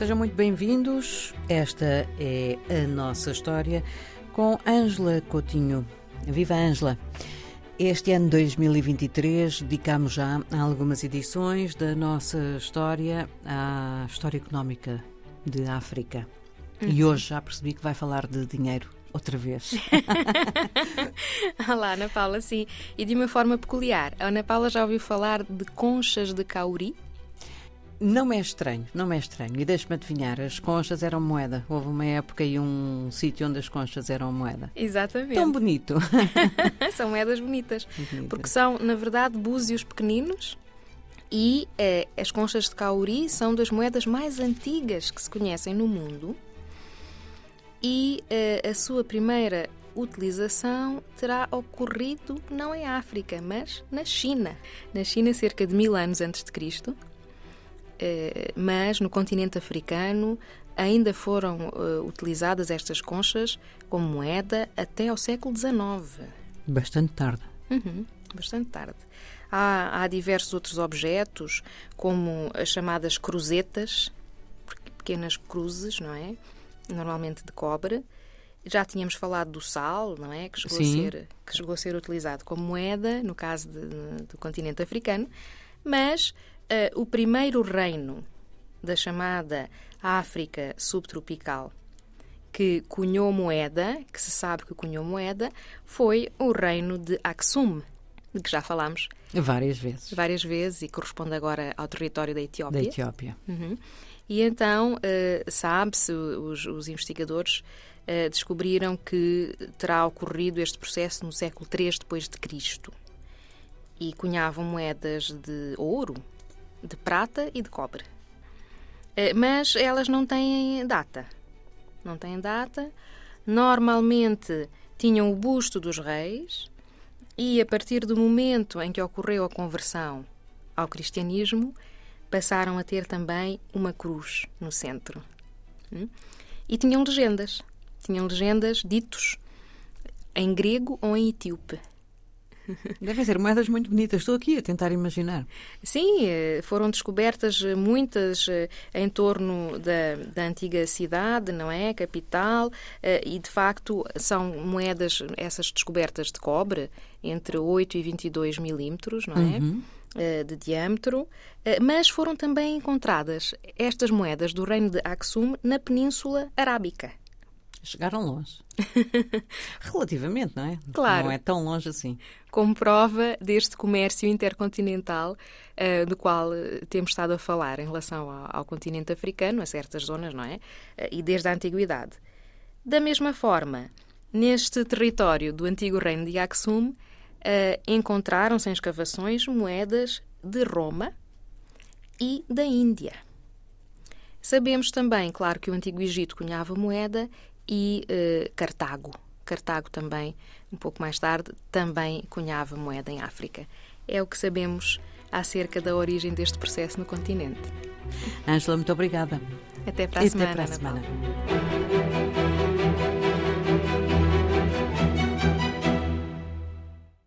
Sejam muito bem-vindos. Esta é a nossa história com Ângela Coutinho. Viva Ângela! Este ano 2023 dedicamos já a algumas edições da nossa história à história económica de África. Uhum. E hoje já percebi que vai falar de dinheiro outra vez. Olá, Ana Paula, sim. E de uma forma peculiar. A Ana Paula já ouviu falar de conchas de cauri? Não me é estranho, não me é estranho. E deixe-me adivinhar, as conchas eram moeda. Houve uma época e um sítio onde as conchas eram moeda. Exatamente. Tão bonito. são moedas bonitas. Porque são, na verdade, búzios pequeninos e eh, as conchas de cauri são das moedas mais antigas que se conhecem no mundo. E eh, a sua primeira utilização terá ocorrido não em África, mas na China. Na China, cerca de mil anos antes de Cristo mas no continente africano ainda foram uh, utilizadas estas conchas como moeda até ao século XIX. Bastante tarde. Uhum, bastante tarde. Há, há, diversos outros objetos, como as chamadas cruzetas, pequenas cruzes, não é? Normalmente de cobre. Já tínhamos falado do sal, não é? Que chegou, a ser, que chegou a ser utilizado como moeda, no caso de, do continente africano. Mas uh, o primeiro reino da chamada África subtropical que cunhou moeda, que se sabe que cunhou moeda, foi o reino de Aksum, de que já falámos. Várias vezes. Várias vezes e corresponde agora ao território da Etiópia. Da Etiópia. Uhum. E então, uh, sabe-se, os, os, investigadores uh, descobriram que terá ocorrido este processo no século III depois de Cristo. E cunhavam moedas de ouro, de prata e de cobre. Eh, mas elas não têm data. Não têm data. Normalmente tinham o busto dos reis e a partir do momento em que ocorreu a conversão ao cristianismo, passaram a ter também uma cruz no centro. Hum? E tinham legendas. Tinham legendas ditos em grego ou em etíope. Devem ser moedas muito bonitas. Estou aqui a tentar imaginar. Sim, eh, foram descobertas muitas eh, em torno da, da antiga cidade, não é? Capital, eh, e de facto são moedas, essas descobertas de cobre, entre 8 e 22 milímetros, não é? Uhum de diâmetro, mas foram também encontradas estas moedas do reino de Aksum na Península Arábica. Chegaram longe. Relativamente, não é? Claro. Não é tão longe assim. Como prova deste comércio intercontinental uh, do qual eh, temos estado a falar em relação ao, ao, continente africano, a certas zonas, não é? Uh, e desde a antiguidade. Da mesma forma, neste território do antigo reino de Aksum, uh, encontraram-se em escavações moedas de Roma e da Índia. Sabemos também, claro, que o Antigo Egito cunhava moeda e uh, Cartago. Cartago também, um pouco mais tarde, também cunhava moeda em África. É o que sabemos acerca da origem deste processo no continente. Ângela, muito obrigada. Até para a e semana. Até para a semana.